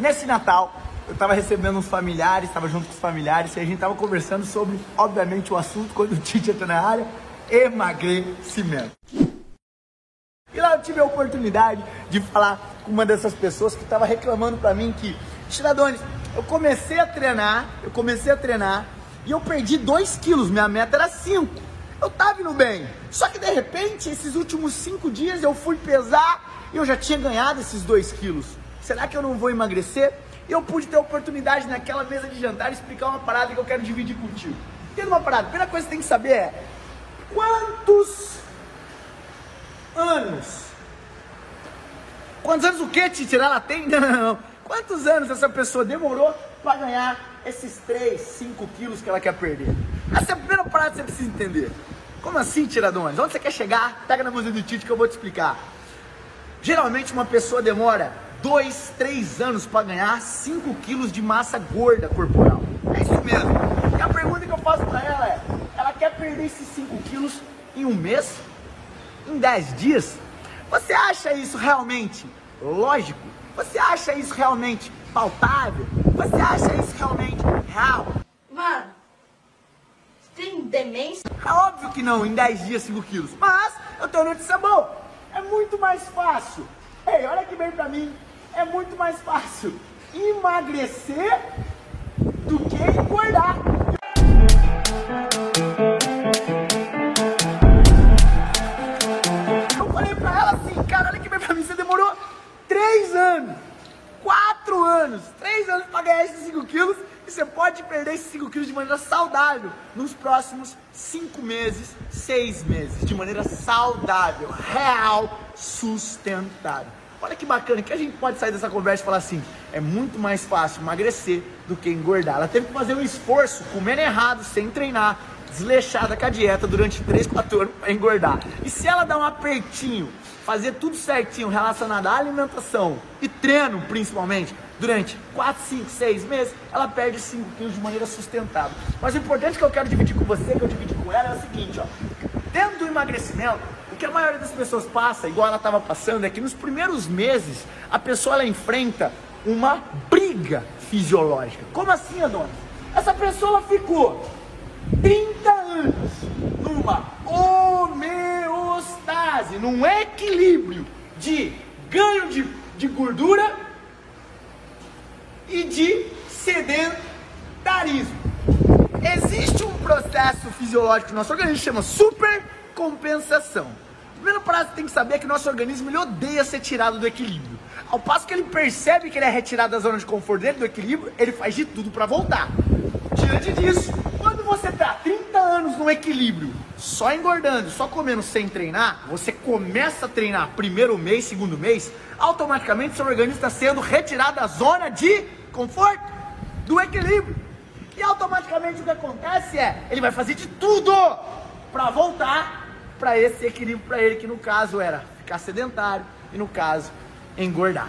Nesse Natal, eu tava recebendo uns familiares, tava junto com os familiares, e a gente tava conversando sobre, obviamente, o assunto, quando o Tite entrou na área, emagrecimento. E lá eu tive a oportunidade de falar com uma dessas pessoas que estava reclamando para mim que, Tiradones, eu comecei a treinar, eu comecei a treinar e eu perdi 2 quilos, minha meta era 5. Eu tava indo bem. Só que de repente, esses últimos 5 dias eu fui pesar e eu já tinha ganhado esses 2 quilos. Será que eu não vou emagrecer? E eu pude ter a oportunidade naquela mesa de jantar explicar uma parada que eu quero dividir contigo. Entenda uma parada, a primeira coisa que você tem que saber é quantos anos. Quantos anos o que, Titi? Ela tem? Não, não, não. Quantos anos essa pessoa demorou para ganhar esses 3, 5 quilos que ela quer perder? Essa é a primeira parada que você precisa entender. Como assim, Tiradones? Onde você quer chegar? Pega na música do Tite que eu vou te explicar. Geralmente uma pessoa demora 2, 3 anos para ganhar 5 quilos de massa gorda corporal. É isso mesmo. E a pergunta que eu faço para ela é: ela quer perder esses 5 quilos em um mês? em 10 dias? Você acha isso realmente lógico? Você acha isso realmente palpável? Você acha isso realmente real? Mano, você tem demência? É óbvio que não, em 10 dias 5 quilos. Mas eu tenho notícia boa. É muito mais fácil. Ei, olha que bem pra mim. É muito mais fácil emagrecer do que engordar. Eu falei pra ela assim, cara, olha que bem pra mim, você demorou 3 anos, 4 anos, 3 anos pra ganhar esses 5 quilos e você pode perder esses 5 quilos de maneira saudável nos próximos 5 meses, 6 meses, de maneira saudável, real, sustentável. Olha que bacana que a gente pode sair dessa conversa e falar assim: é muito mais fácil emagrecer do que engordar. Ela teve que fazer um esforço, comendo errado, sem treinar, desleixada com a dieta durante 3, 4 anos para engordar. E se ela dar um apertinho, fazer tudo certinho relacionado à alimentação e treino principalmente, durante 4, 5, 6 meses, ela perde 5 quilos de maneira sustentável. Mas o importante que eu quero dividir com você, que eu dividi com ela, é o seguinte, ó. Dentro do emagrecimento, o que a maioria das pessoas passa, igual ela estava passando, é que nos primeiros meses a pessoa ela enfrenta uma briga fisiológica. Como assim, Adonis? Essa pessoa ficou 30 anos numa homeostase, num equilíbrio de ganho de, de gordura e de sedentarismo. Existe um processo fisiológico no nosso organismo que chama supercompensação. Primeiro prazo que tem que saber é que nosso organismo ele odeia ser tirado do equilíbrio. Ao passo que ele percebe que ele é retirado da zona de conforto dele, do equilíbrio, ele faz de tudo para voltar. Diante disso, quando você está 30 anos no equilíbrio, só engordando, só comendo sem treinar, você começa a treinar primeiro mês, segundo mês, automaticamente seu organismo está sendo retirado da zona de conforto, do equilíbrio. E automaticamente o que acontece é, ele vai fazer de tudo para voltar para esse equilíbrio para ele, que no caso era ficar sedentário e no caso engordar,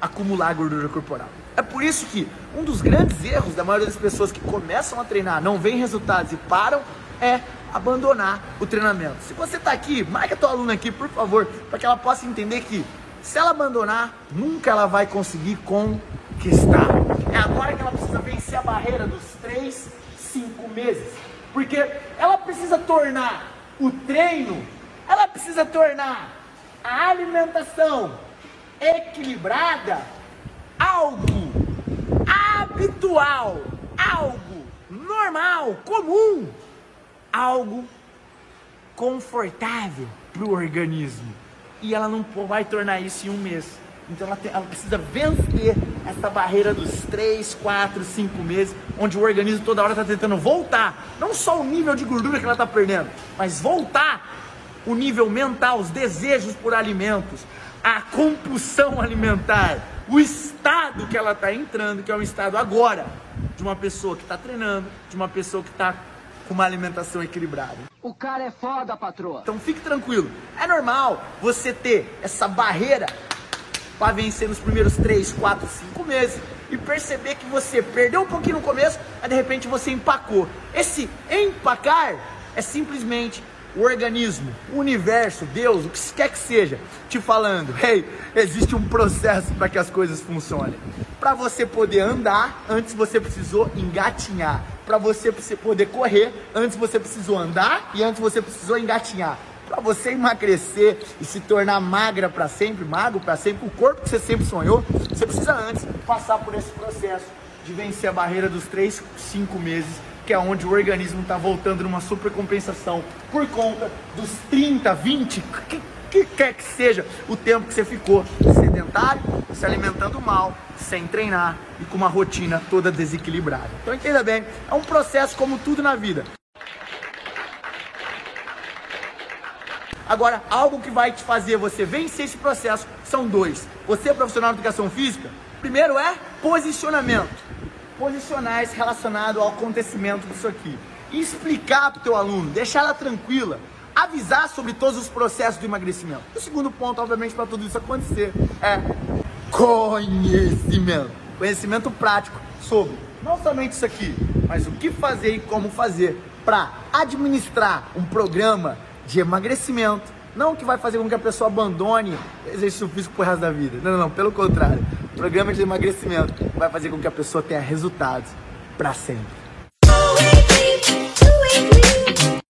acumular gordura corporal. É por isso que um dos grandes erros da maioria das pessoas que começam a treinar, não vêem resultados e param, é abandonar o treinamento. Se você está aqui, marca a tua aluna aqui, por favor, para que ela possa entender que se ela abandonar, nunca ela vai conseguir conquistar. É agora que ela precisa vencer a barreira dos 3, 5 meses. Porque ela precisa tornar o treino, ela precisa tornar a alimentação equilibrada algo habitual, algo normal, comum, algo confortável para o organismo. E ela não vai tornar isso em um mês. Então ela, tem, ela, precisa vencer essa barreira dos 3, 4, 5 meses, onde o organismo toda hora está tentando voltar. Não só o nível de gordura que ela está perdendo, mas voltar o nível mental, os desejos por alimentos, a compulsão alimentar, o estado que ela está entrando, que é um estado agora de uma pessoa que está treinando, de uma pessoa que está com uma alimentação equilibrada. O cara é foda, patroa. Então fique tranquilo. É normal você ter essa barreira para vencer nos primeiros 3, 4, 5 meses e perceber que você perdeu um pouquinho no começo, mas de repente você empacou. Esse empacar é simplesmente o organismo, o universo, Deus, o que quer que seja, te falando, hey, existe um processo para que as coisas funcionem. Para você poder andar, antes você precisou engatinhar. Para você poder correr, antes você precisou andar e antes você precisou engatinhar. Para você emagrecer e se tornar magra para sempre, magro para sempre, o corpo que você sempre sonhou, você precisa antes passar por esse processo de vencer a barreira dos 3, 5 meses que é onde o organismo está voltando numa supercompensação por conta dos 30, 20, que, que quer que seja o tempo que você ficou sedentário, se alimentando mal, sem treinar e com uma rotina toda desequilibrada. Então entenda bem, é um processo como tudo na vida. Agora, algo que vai te fazer você vencer esse processo são dois. Você é profissional de educação física? Primeiro é posicionamento posicionais relacionado ao acontecimento disso aqui. explicar para o teu aluno, deixar ela tranquila, avisar sobre todos os processos do emagrecimento. O segundo ponto, obviamente, para tudo isso acontecer é conhecimento. Conhecimento prático sobre não somente isso aqui, mas o que fazer e como fazer para administrar um programa de emagrecimento não que vai fazer com que a pessoa abandone exercício físico pro resto da vida. Não, não, não. Pelo contrário. Programa de emagrecimento vai fazer com que a pessoa tenha resultados para sempre.